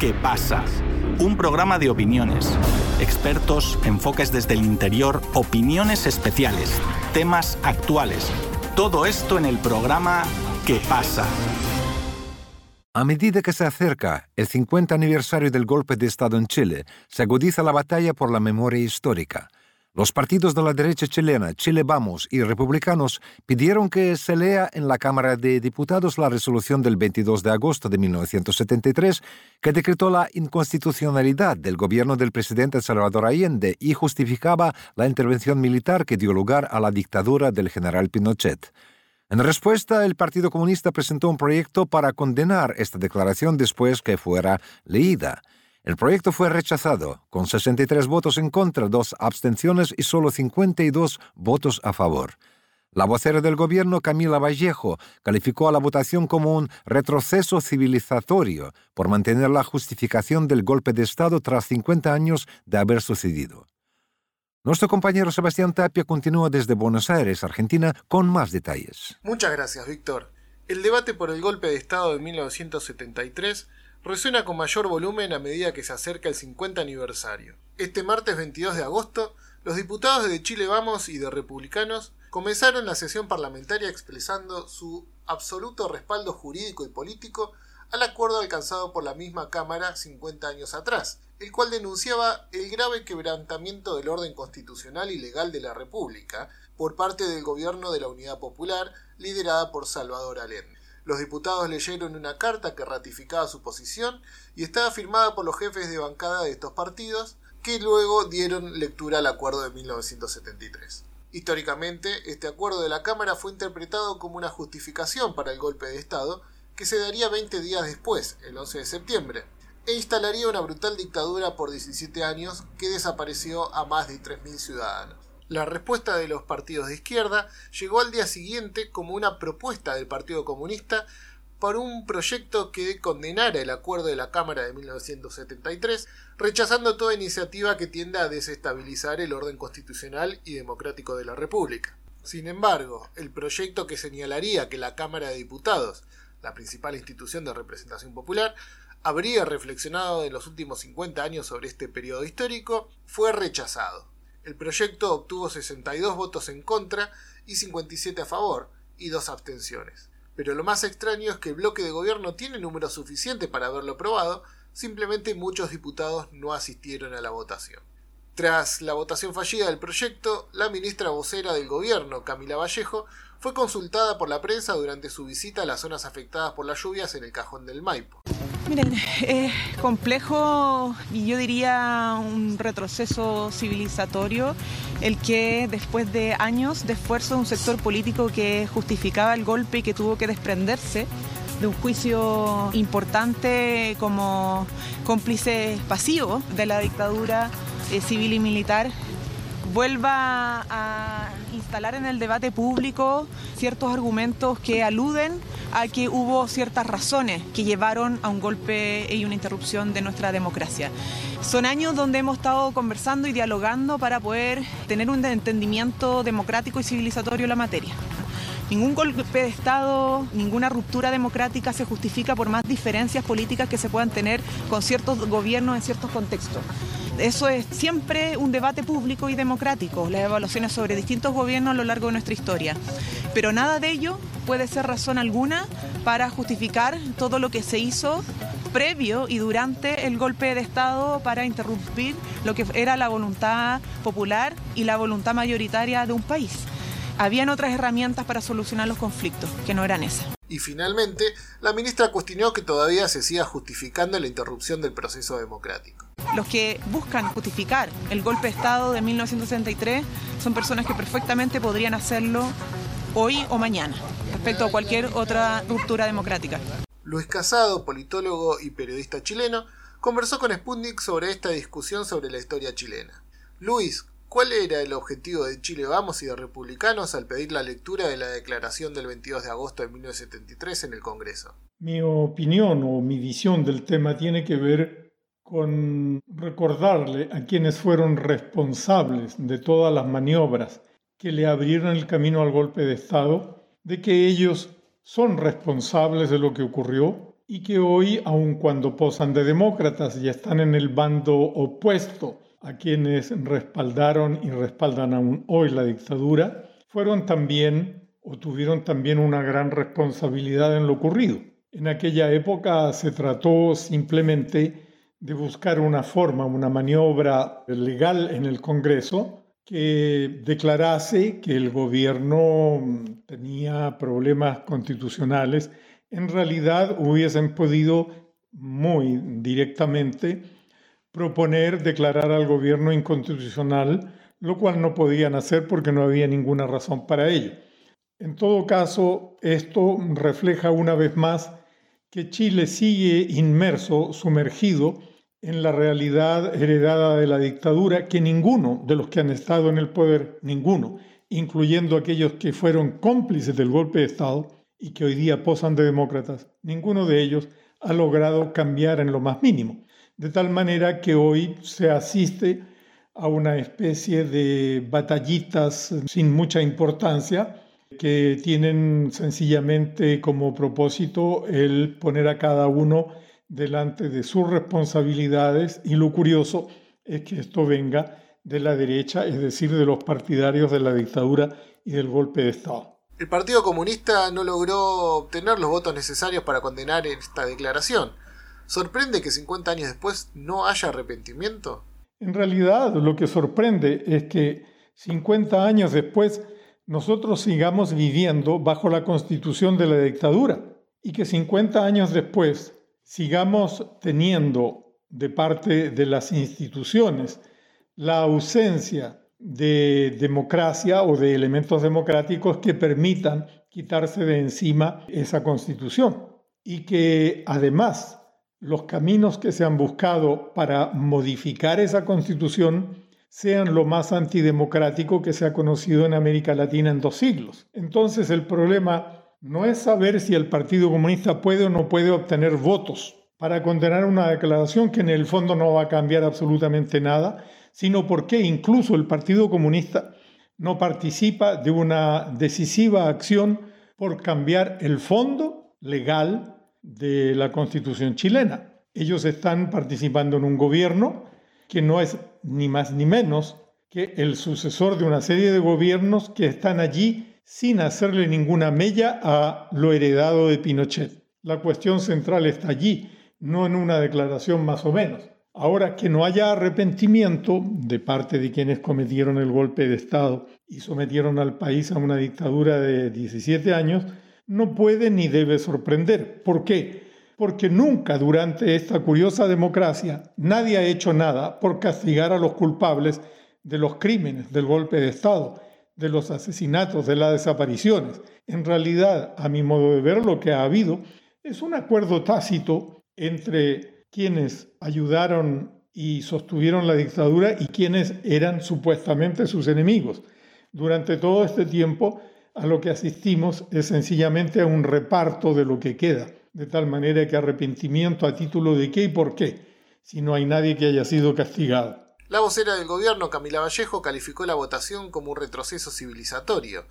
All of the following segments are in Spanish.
¿Qué pasa? Un programa de opiniones, expertos, enfoques desde el interior, opiniones especiales, temas actuales. Todo esto en el programa ¿Qué pasa? A medida que se acerca el 50 aniversario del golpe de Estado en Chile, se agudiza la batalla por la memoria histórica. Los partidos de la derecha chilena, Chile Vamos y Republicanos pidieron que se lea en la Cámara de Diputados la resolución del 22 de agosto de 1973 que decretó la inconstitucionalidad del gobierno del presidente Salvador Allende y justificaba la intervención militar que dio lugar a la dictadura del general Pinochet. En respuesta, el Partido Comunista presentó un proyecto para condenar esta declaración después que fuera leída. El proyecto fue rechazado, con 63 votos en contra, dos abstenciones y solo 52 votos a favor. La vocera del gobierno, Camila Vallejo, calificó a la votación como un retroceso civilizatorio por mantener la justificación del golpe de Estado tras 50 años de haber sucedido. Nuestro compañero Sebastián Tapia continúa desde Buenos Aires, Argentina, con más detalles. Muchas gracias, Víctor. El debate por el golpe de Estado de 1973 resuena con mayor volumen a medida que se acerca el 50 aniversario. Este martes 22 de agosto, los diputados de Chile Vamos y de Republicanos comenzaron la sesión parlamentaria expresando su absoluto respaldo jurídico y político al acuerdo alcanzado por la misma Cámara 50 años atrás, el cual denunciaba el grave quebrantamiento del orden constitucional y legal de la República por parte del gobierno de la Unidad Popular liderada por Salvador Allende. Los diputados leyeron una carta que ratificaba su posición y estaba firmada por los jefes de bancada de estos partidos, que luego dieron lectura al acuerdo de 1973. Históricamente, este acuerdo de la Cámara fue interpretado como una justificación para el golpe de Estado que se daría 20 días después, el 11 de septiembre, e instalaría una brutal dictadura por 17 años que desapareció a más de 3.000 ciudadanos. La respuesta de los partidos de izquierda llegó al día siguiente como una propuesta del Partido Comunista por un proyecto que condenara el acuerdo de la Cámara de 1973, rechazando toda iniciativa que tienda a desestabilizar el orden constitucional y democrático de la República. Sin embargo, el proyecto que señalaría que la Cámara de Diputados, la principal institución de representación popular, habría reflexionado en los últimos 50 años sobre este periodo histórico, fue rechazado. El proyecto obtuvo 62 votos en contra y 57 a favor, y dos abstenciones. Pero lo más extraño es que el bloque de gobierno tiene número suficiente para haberlo aprobado, simplemente muchos diputados no asistieron a la votación. Tras la votación fallida del proyecto, la ministra vocera del gobierno, Camila Vallejo, fue consultada por la prensa durante su visita a las zonas afectadas por las lluvias en el cajón del Maipo. Miren, es complejo y yo diría un retroceso civilizatorio el que después de años de esfuerzo de un sector político que justificaba el golpe y que tuvo que desprenderse de un juicio importante como cómplice pasivo de la dictadura eh, civil y militar vuelva a instalar en el debate público ciertos argumentos que aluden a que hubo ciertas razones que llevaron a un golpe y una interrupción de nuestra democracia. Son años donde hemos estado conversando y dialogando para poder tener un entendimiento democrático y civilizatorio en la materia. Ningún golpe de Estado, ninguna ruptura democrática se justifica por más diferencias políticas que se puedan tener con ciertos gobiernos en ciertos contextos. Eso es siempre un debate público y democrático, las evaluaciones sobre distintos gobiernos a lo largo de nuestra historia. Pero nada de ello puede ser razón alguna para justificar todo lo que se hizo previo y durante el golpe de Estado para interrumpir lo que era la voluntad popular y la voluntad mayoritaria de un país. Habían otras herramientas para solucionar los conflictos, que no eran esas. Y finalmente, la ministra cuestionó que todavía se siga justificando la interrupción del proceso democrático. Los que buscan justificar el golpe de Estado de 1963 son personas que perfectamente podrían hacerlo hoy o mañana, respecto a cualquier otra ruptura democrática. Luis Casado, politólogo y periodista chileno, conversó con Sputnik sobre esta discusión sobre la historia chilena. Luis, ¿cuál era el objetivo de Chile Vamos y de Republicanos al pedir la lectura de la declaración del 22 de agosto de 1973 en el Congreso? Mi opinión o mi visión del tema tiene que ver con recordarle a quienes fueron responsables de todas las maniobras que le abrieron el camino al golpe de Estado, de que ellos son responsables de lo que ocurrió y que hoy, aun cuando posan de demócratas y están en el bando opuesto a quienes respaldaron y respaldan aún hoy la dictadura, fueron también o tuvieron también una gran responsabilidad en lo ocurrido. En aquella época se trató simplemente de buscar una forma, una maniobra legal en el Congreso que declarase que el gobierno tenía problemas constitucionales. En realidad hubiesen podido muy directamente proponer declarar al gobierno inconstitucional, lo cual no podían hacer porque no había ninguna razón para ello. En todo caso, esto refleja una vez más que Chile sigue inmerso, sumergido en la realidad heredada de la dictadura que ninguno de los que han estado en el poder, ninguno, incluyendo aquellos que fueron cómplices del golpe de Estado y que hoy día posan de demócratas, ninguno de ellos ha logrado cambiar en lo más mínimo. De tal manera que hoy se asiste a una especie de batallitas sin mucha importancia que tienen sencillamente como propósito el poner a cada uno delante de sus responsabilidades y lo curioso es que esto venga de la derecha, es decir, de los partidarios de la dictadura y del golpe de Estado. El Partido Comunista no logró obtener los votos necesarios para condenar esta declaración. ¿Sorprende que 50 años después no haya arrepentimiento? En realidad lo que sorprende es que 50 años después nosotros sigamos viviendo bajo la constitución de la dictadura y que 50 años después sigamos teniendo de parte de las instituciones la ausencia de democracia o de elementos democráticos que permitan quitarse de encima esa constitución y que además los caminos que se han buscado para modificar esa constitución sean lo más antidemocrático que se ha conocido en América Latina en dos siglos. Entonces el problema no es saber si el Partido Comunista puede o no puede obtener votos para condenar una declaración que en el fondo no va a cambiar absolutamente nada, sino porque incluso el Partido Comunista no participa de una decisiva acción por cambiar el fondo legal de la Constitución chilena. Ellos están participando en un gobierno que no es ni más ni menos que el sucesor de una serie de gobiernos que están allí sin hacerle ninguna mella a lo heredado de Pinochet. La cuestión central está allí, no en una declaración más o menos. Ahora que no haya arrepentimiento de parte de quienes cometieron el golpe de Estado y sometieron al país a una dictadura de 17 años, no puede ni debe sorprender. ¿Por qué? Porque nunca durante esta curiosa democracia nadie ha hecho nada por castigar a los culpables de los crímenes del golpe de Estado de los asesinatos, de las desapariciones. En realidad, a mi modo de ver, lo que ha habido es un acuerdo tácito entre quienes ayudaron y sostuvieron la dictadura y quienes eran supuestamente sus enemigos. Durante todo este tiempo, a lo que asistimos es sencillamente a un reparto de lo que queda, de tal manera que arrepentimiento a título de qué y por qué, si no hay nadie que haya sido castigado. La vocera del gobierno, Camila Vallejo, calificó la votación como un retroceso civilizatorio.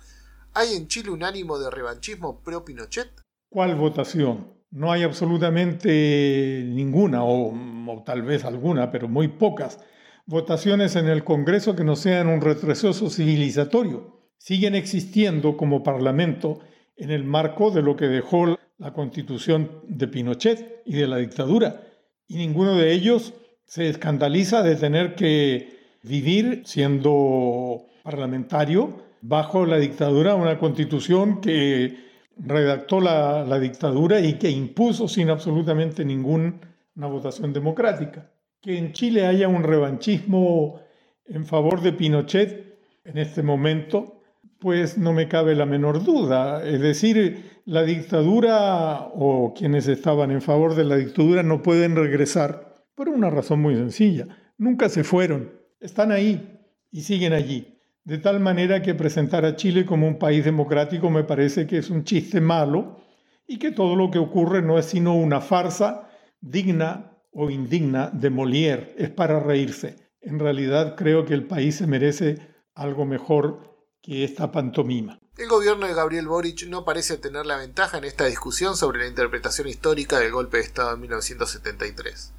¿Hay en Chile un ánimo de revanchismo pro-Pinochet? ¿Cuál votación? No hay absolutamente ninguna, o, o, tal vez alguna, pero muy pocas, votaciones en el Congreso que no sean un retroceso civilizatorio. Siguen existiendo como Parlamento en el marco de lo que dejó la constitución de Pinochet y de la dictadura, y ninguno de ellos se escandaliza de tener que vivir siendo parlamentario bajo la dictadura, una constitución que redactó la, la dictadura y que impuso sin absolutamente ninguna votación democrática. Que en Chile haya un revanchismo en favor de Pinochet en este momento, pues no me cabe la menor duda. Es decir, la dictadura o quienes estaban en favor de la dictadura no pueden regresar por una razón muy sencilla. Nunca se fueron, están ahí y siguen allí. De tal manera que presentar a Chile como un país democrático me parece que es un chiste malo y que todo lo que ocurre no es sino una farsa digna o indigna de Molière, es para reírse. En realidad creo que el país se merece algo mejor esta pantomima. el gobierno de Gabriel Boric no parece tener la ventaja en esta discusión sobre la interpretación histórica del golpe de Estado de 1973.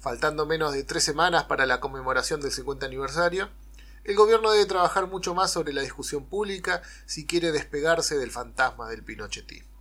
Faltando menos de tres semanas para la conmemoración del 50 aniversario, el gobierno debe trabajar mucho más sobre la discusión pública si quiere despegarse del fantasma del pinochetismo.